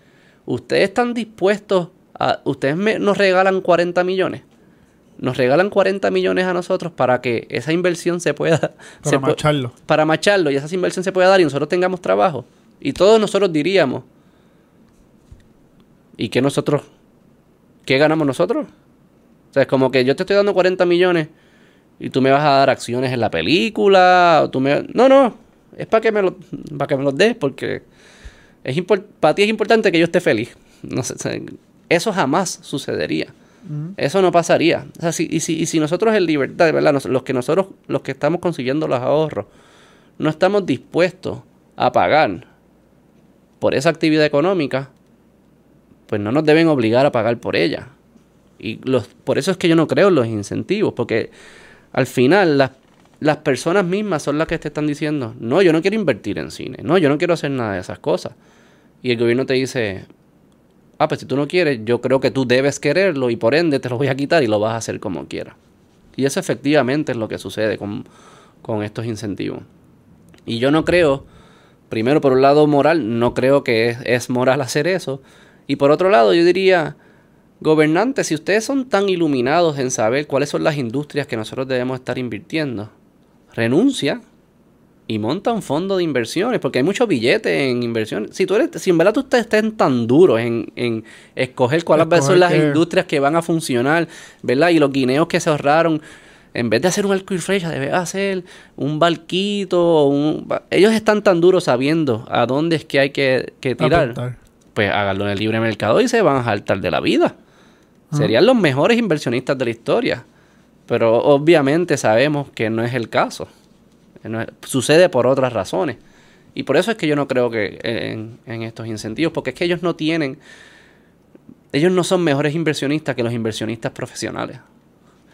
¿Ustedes están dispuestos a... ¿Ustedes me- nos regalan 40 millones? Nos regalan 40 millones a nosotros para que esa inversión se pueda... Para macharlo. para macharlo y esa inversión se pueda dar y nosotros tengamos trabajo. Y todos nosotros diríamos, ¿y qué nosotros? ¿Qué ganamos nosotros? O sea, es como que yo te estoy dando 40 millones y tú me vas a dar acciones en la película. O tú me... No, no, es para que me lo, para que me los des porque es para ti es importante que yo esté feliz. No sé, eso jamás sucedería. Eso no pasaría. O sea, si- y, si, y si nosotros en libertad, ¿verdad? Nos- los que nosotros, los que estamos consiguiendo los ahorros, no estamos dispuestos a pagar por esa actividad económica, pues no nos deben obligar a pagar por ella. Y los, por eso es que yo no creo en los incentivos, porque al final las, las personas mismas son las que te están diciendo, no, yo no quiero invertir en cine, no, yo no quiero hacer nada de esas cosas. Y el gobierno te dice, ah, pues si tú no quieres, yo creo que tú debes quererlo y por ende te lo voy a quitar y lo vas a hacer como quieras. Y eso efectivamente es lo que sucede con, con estos incentivos. Y yo no creo, primero por un lado moral, no creo que es, es moral hacer eso. Y por otro lado yo diría, gobernantes, si ustedes son tan iluminados en saber cuáles son las industrias que nosotros debemos estar invirtiendo, renuncia y monta un fondo de inversiones, porque hay muchos billetes en inversiones. Si tú eres, si en verdad tú estás, estén tan duros en, en escoger cuáles Escoger son las qué. industrias que van a funcionar, ¿verdad? Y los guineos que se ahorraron, en vez de hacer un arco y flecha, debe hacer un barquito. Un... Ellos están tan duros sabiendo a dónde es que hay que, que tirar. Apuntar. Pues háganlo en el libre mercado y se van a saltar de la vida. Serían los mejores inversionistas de la historia. Pero obviamente sabemos que no es el caso. No es- sucede por otras razones. Y por eso es que yo no creo que en, en estos incentivos, porque es que ellos no tienen, ellos no son mejores inversionistas que los inversionistas profesionales.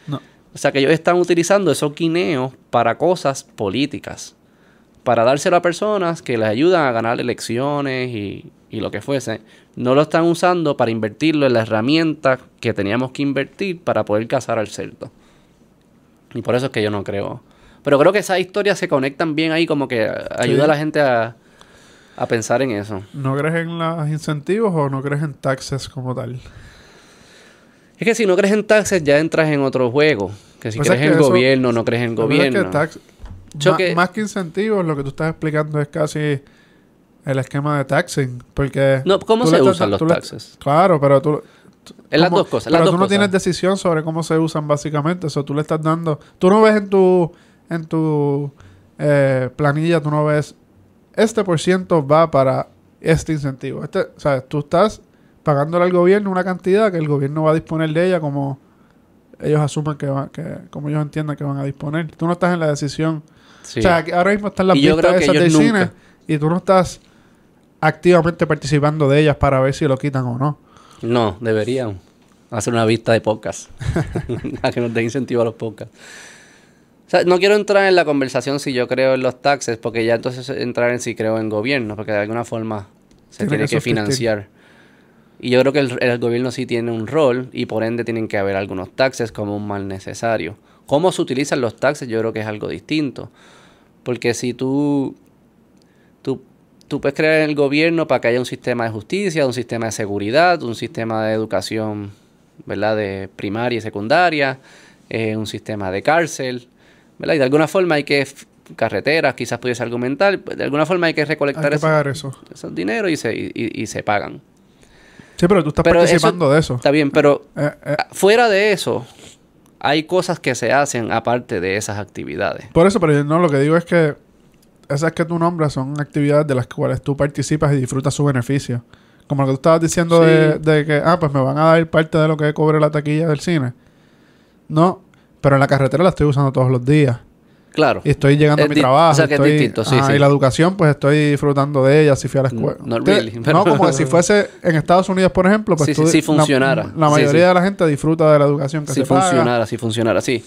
No. O sea que ellos están utilizando esos guineos para cosas políticas, para dárselo a personas que les ayudan a ganar elecciones y, y lo que fuese. No lo están usando para invertirlo en la herramienta que teníamos que invertir para poder cazar al cerdo. Y por eso es que yo no creo. Pero creo que esas historias se conectan bien ahí, como que ayuda Sí. a la gente a, a pensar en eso. ¿No crees en los incentivos o no crees en taxes como tal? Es que si no crees en taxes, ya entras en otro juego. Que si Pues es crees en gobierno, no crees en verdad es gobierno. que tax- Más que incentivos, lo que tú estás explicando es casi el esquema de taxing. Porque No, ¿cómo se estás usan los le- taxes? Claro, pero tú... Es las dos cosas. Pero tú no cosas. tienes decisión sobre cómo se usan básicamente. Eso tú le estás dando... Tú no ves en tu... En tu eh, planilla, tú no ves... Este por ciento va para este incentivo. Este, sea, tú estás pagándole al gobierno una cantidad que el gobierno va a disponer de ella como ellos asumen que, va, que como ellos entiendan que van a disponer. Tú no estás en la decisión. Sí. O sea, que ahora mismo están las que esas de ellos cine nunca- y tú no estás activamente participando de ellas para ver si lo quitan o no. No, deberían hacer una vista de podcast. a que nos den incentivo a los podcasts. O sea, no quiero entrar en la conversación si yo creo en los taxes, porque ya entonces entrar en si creo en gobierno, porque de alguna forma se Tiene tiene que financiar. Y yo creo que el, el gobierno sí tiene un rol y por ende tienen que haber algunos taxes como un mal necesario. ¿Cómo se utilizan los taxes? Yo creo que es algo distinto. Porque si tú, tú, tú puedes crear en el gobierno para que haya un sistema de justicia, un sistema de seguridad, un sistema de educación, ¿verdad? De primaria y secundaria, eh, un sistema de cárcel, ¿verdad? Y de alguna forma hay que, carreteras, quizás pudiese argumentar, pues, de alguna forma hay que Hay recolectar que ese- pagar eso. esos dineros y se, y- se pagan. Sí, pero tú estás Pero eso- participando de eso. Está bien, pero Eh, eh, fuera de eso, hay cosas que se hacen aparte de esas actividades. por eso, pero yo no, lo que digo es que esas que tú nombras son actividades de las cuales tú participas y disfrutas su beneficio. Como lo que tú estabas diciendo Sí. de, de que, ah, pues me van a dar parte de lo que cobre la taquilla del cine. No, pero en la carretera la estoy usando todos los días. Claro. Y estoy llegando a mi trabajo. o sea, que es distinto, sí, sí. Y la educación, pues estoy disfrutando de ella si fui a la escuela. Really, pero- No, como que si fuese en Estados Unidos, por ejemplo, pues Sí, tú- sí, sí la- funcionara. La, mayoría de la gente disfruta de la educación que si se paga. funcionara, si funcionara, sí.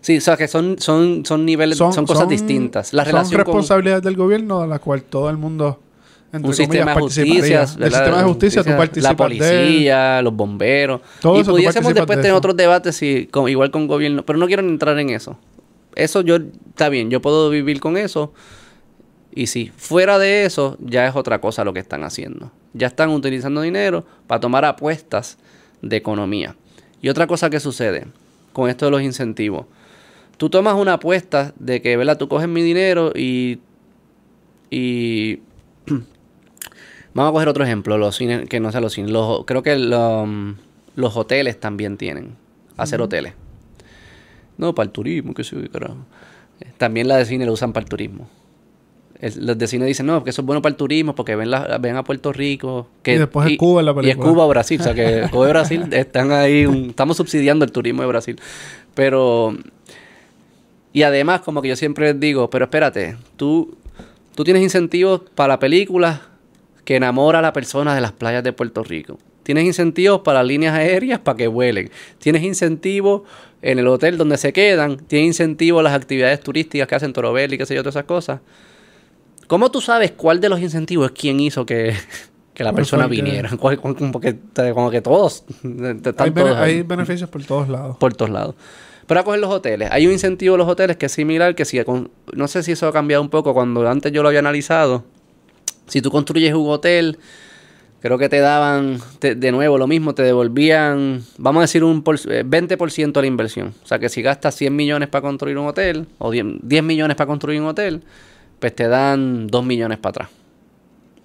Sí, o sea que son, son, son niveles, son, cosas distintas. La son relación con responsabilidades del gobierno de la cual todo el mundo entre un sistema de justicia, El sistema de justicia, tú participas la policía, los bomberos. Todo y eso pudiésemos después de tener otros debates si, con- igual con gobierno, pero no quiero entrar en eso. Eso yo, está bien, yo puedo vivir con eso. Y sí, fuera de eso, ya es otra cosa lo que están haciendo. Ya están utilizando dinero para tomar apuestas de economía. Y otra cosa que sucede con esto de los incentivos. Tú tomas una apuesta de que, ¿verdad? Tú coges mi dinero y... Y... Vamos a coger otro ejemplo, los cines, que no sea los cines. Los, creo que lo- los hoteles también tienen. Hacer hoteles. No, para el turismo, qué sé yo, qué carajo. También la de cine lo usan para el turismo. El- los de cine dicen, no, porque eso es bueno para el turismo, porque ven, la, ven a Puerto Rico. Que, Y después es Cuba la Y es película. Cuba o Brasil. O sea, que Cuba y Brasil están ahí, un- estamos subsidiando el turismo de Brasil. Pero... Y además, como que yo siempre digo, pero espérate, tú, tú tienes incentivos para películas que enamora a la persona de las playas de Puerto Rico. Tienes incentivos para líneas aéreas para que vuelen. Tienes incentivos en el hotel donde se quedan. Tienes incentivos a las actividades turísticas que hacen Torobel y qué sé yo, todas esas cosas. ¿Cómo tú sabes cuál de los incentivos es quien hizo que, que la ¿Cuál persona que- viniera? ¿Cuál- cuál- como, que, como que todos. están Hay, bene- todos ahí hay beneficios por todos lados. por todos lados. Pero a coger los hoteles. Hay un incentivo a los hoteles que es similar, que si, con- no sé si eso ha cambiado un poco cuando antes yo lo había analizado. Si tú construyes un hotel, creo que te daban, te- de nuevo, lo mismo, te devolvían, vamos a decir, un por- eh, 20% de la inversión. O sea, que si gastas 100 millones para construir un hotel, o 10, 10 millones para construir un hotel, pues te dan 2 millones para atrás.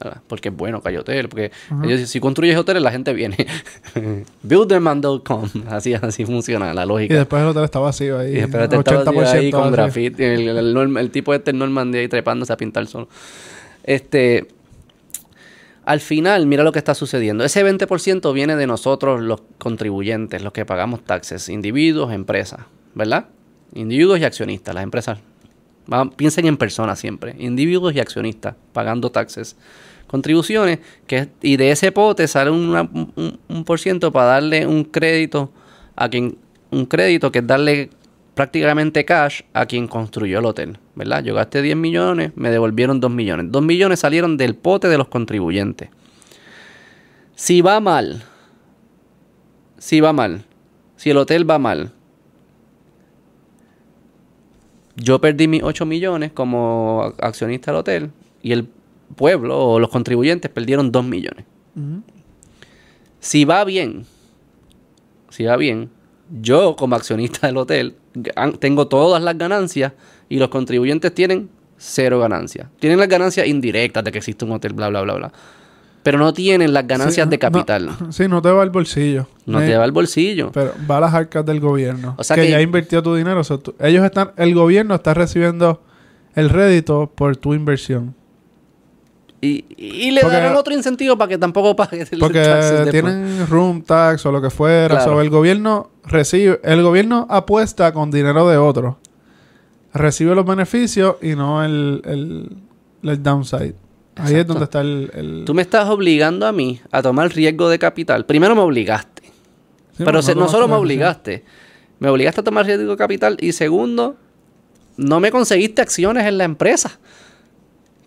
¿verdad? Porque es bueno que hay hotel, porque ellos, si construyes hoteles, la gente viene. Build them and they'll come. Así, así funciona la Y lógica. después el hotel está vacío ahí. Y espérate, estaba 80% ahí con vacío. graffiti. El, el, el el tipo este, el Norman, de ahí trepándose a pintar solo. Este. Al final, mira lo que está sucediendo. Ese 20% viene de nosotros, los contribuyentes, los que pagamos taxes, individuos, empresas, ¿verdad? Individuos y accionistas, las empresas. piensen en personas siempre, individuos y accionistas, pagando taxes, contribuciones, que, y de ese pote sale un- un por ciento para darle un crédito a quien, un crédito que es darle prácticamente cash a quien construyó el hotel, ¿verdad? Yo gasté 10 millones, me devolvieron 2 millones. 2 millones salieron del pote de los contribuyentes. Si va mal, si va mal, si el hotel va mal, yo perdí mis 8 millones como accionista del hotel y el pueblo o los contribuyentes perdieron 2 millones. Si va bien, si va bien, yo como accionista del hotel tengo todas las ganancias y los contribuyentes tienen cero ganancias. Tienen las ganancias indirectas de que existe un hotel, bla, bla, bla, bla. Pero no tienen las ganancias Sí, de no- capital. sí, no te va al bolsillo. No te va al bolsillo. Pero va a las arcas del gobierno. O sea que, que- ya invirtió tu dinero. o sea, tú- ellos están... El gobierno está recibiendo el rédito por tu inversión. Y, y le Porque- darán otro incentivo para que tampoco pague el Porque taxes tienen room tax o lo que fuera. Claro. So, el gobierno recibe, el gobierno apuesta con dinero de otro. Recibe los beneficios y no el, el, el downside. Ahí es donde está el... el- Tú me estás obligando a mí a tomar riesgo de capital. Primero me obligaste. Sí, pero se- no solo me obligaste. Me obligaste a tomar riesgo de capital. Y segundo, no me conseguiste acciones en la empresa.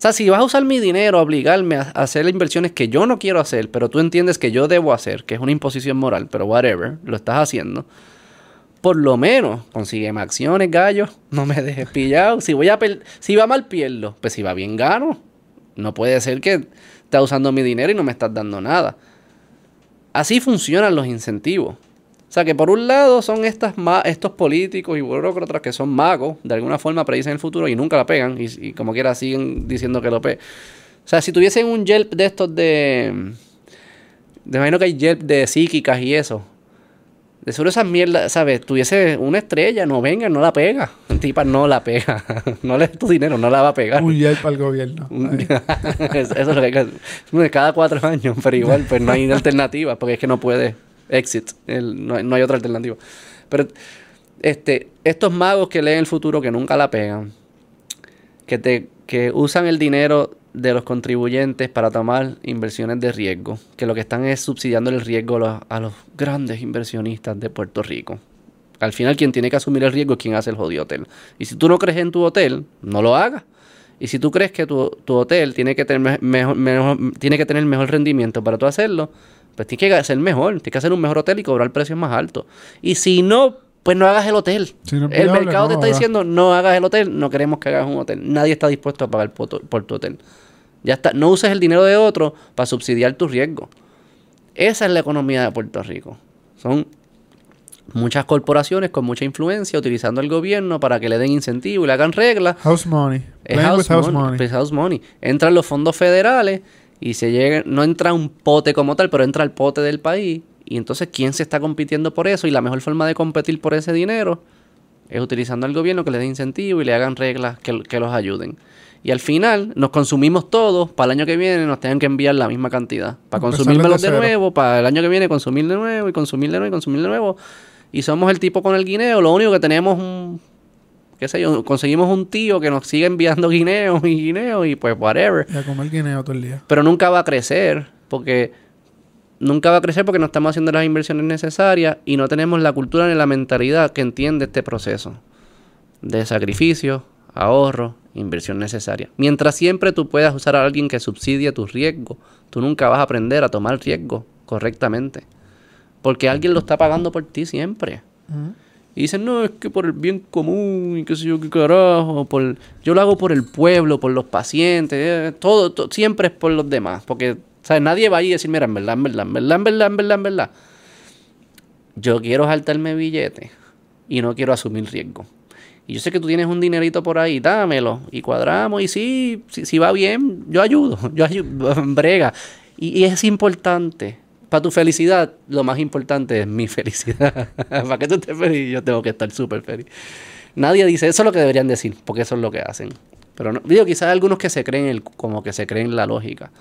Sea, si vas a usar mi dinero obligarme a hacer inversiones que yo no quiero hacer, pero tú entiendes que yo debo hacer, que es una imposición moral, pero whatever, lo estás haciendo. Por lo menos, consígueme acciones, gallo. No me dejes pillado. Si voy a si va mal, pierdo. Pues si va bien, gano. No puede ser que estás usando mi dinero y no me estás dando nada. Así funcionan los incentivos. O sea que por un lado son estas ma- estos políticos y burócratas que son magos, de alguna forma predicen el futuro y nunca la pegan, y, y como quiera siguen diciendo que lo pe. O sea, si tuviesen un Yelp de estos de. De imagino que hay Yelp de psíquicas y eso. De seguro esas mierdas, ¿sabes? Tuviese una estrella, no venga, no la pega. Tipa no la pega. no le des tu dinero, no la va a pegar. Un yelp al gobierno. Eso es lo que hay que hacer. Cada cuatro años, pero igual, pues no hay alternativa, porque es que no puede exit, no, hay- otra alternativa. Pero este, estos magos que leen el futuro que nunca la pegan, que te que usan el dinero de los contribuyentes para tomar inversiones de riesgo, que lo que están es subsidiando el riesgo a los, a los grandes inversionistas de Puerto Rico. Al final quien tiene que asumir el riesgo es quien hace el jodido hotel. Y si tú no crees en tu hotel, no lo hagas. Y si tú crees que tu, tu hotel tiene que, tener me- mejor, mejor- tiene que tener mejor rendimiento para tú hacerlo, pues tienes que hacer mejor. Tienes que hacer un mejor hotel y cobrar precios más altos. Y si no, pues no hagas el hotel. Si no es el mercado no te está diciendo no hagas el hotel, no queremos que hagas un hotel. Nadie está dispuesto a pagar por tu, por tu hotel. Ya está. No uses el dinero de otro para subsidiar tu riesgo. Esa es la economía de Puerto Rico. Son muchas corporaciones con mucha influencia utilizando el gobierno para que le den incentivo y le hagan reglas. House money. Es house, money, money. pues house money. Entran los fondos federales y se llega, no entra un pote como tal, pero entra el pote del país. Y entonces, ¿quién se está compitiendo por eso? Y la mejor forma de competir por ese dinero es utilizando al gobierno que le dé incentivo y le hagan reglas que, que los ayuden. Y al final nos consumimos todos, para el año que viene nos tengan que enviar la misma cantidad. Para consumírmelos de cero. nuevo, para el año que viene consumir de nuevo y consumir de nuevo y consumir de nuevo. Y somos el tipo con el guineo, lo único que tenemos un qué sé yo, conseguimos un tío que nos sigue enviando guineos y guineos y pues whatever. Y a comer guineo todo el día. Pero nunca va a crecer porque nunca va a crecer porque no estamos haciendo las inversiones necesarias y no tenemos la cultura ni la mentalidad que entiende este proceso de sacrificio, ahorro, inversión necesaria. Mientras siempre tú puedas usar a alguien que subsidie tus riesgos, tú nunca vas a aprender a tomar riesgo correctamente. Porque alguien lo está pagando por ti siempre. Y dicen, no, es que por el bien común y qué sé yo qué carajo, por, yo lo hago por el pueblo, por los pacientes, eh, todo, to- siempre es por los demás. Porque, ¿sabes? Nadie va ahí a decir, mira, en verdad, en verdad, en verdad, en verdad, en verdad, en verdad. Yo quiero saltarme billete y no quiero asumir riesgo. Y yo sé que tú tienes un dinerito por ahí, dámelo. Y cuadramos. Y sí, si, si va bien, yo ayudo. Yo ayudo, brega. Y es importante. Para tu felicidad, lo más importante es mi felicidad. Para que tú estés feliz, yo tengo que estar súper feliz. Nadie dice, eso es lo que deberían decir, porque eso es lo que hacen. Pero no, digo, quizás hay algunos que se creen, el, como que se creen la lógica,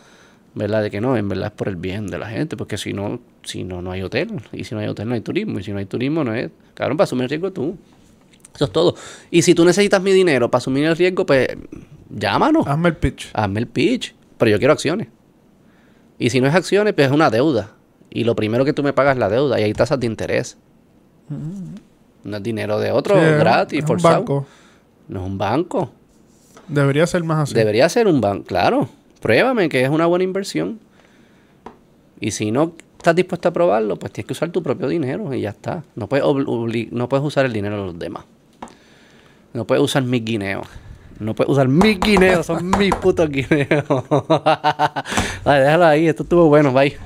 ¿verdad? De que no, en verdad es por el bien de la gente, porque si no, si no, no hay hotel. Y si no hay hotel, no hay turismo. Y si no hay turismo, no es. Cabrón, para asumir el riesgo tú. Eso es todo. Y si tú necesitas mi dinero para asumir el riesgo, pues llámanos. Hazme el pitch. Hazme el pitch. Pero yo quiero acciones. Y si no es acciones, pues es una deuda. Y lo primero que tú me pagas es la deuda. Y hay tasas de interés. No es dinero de otro Sí, gratis, es un forzado. banco. No es un banco. Debería ser más así. Debería ser un banco. Claro. Pruébame que es una buena inversión. Y si no estás dispuesto a probarlo, pues tienes que usar tu propio dinero y ya está. No puedes, no puedes usar el dinero de los demás. No puedes usar mis guineos. No puedes usar mis guineos. Son mis putos guineos. Vale, déjalo ahí. Esto estuvo bueno. Bye.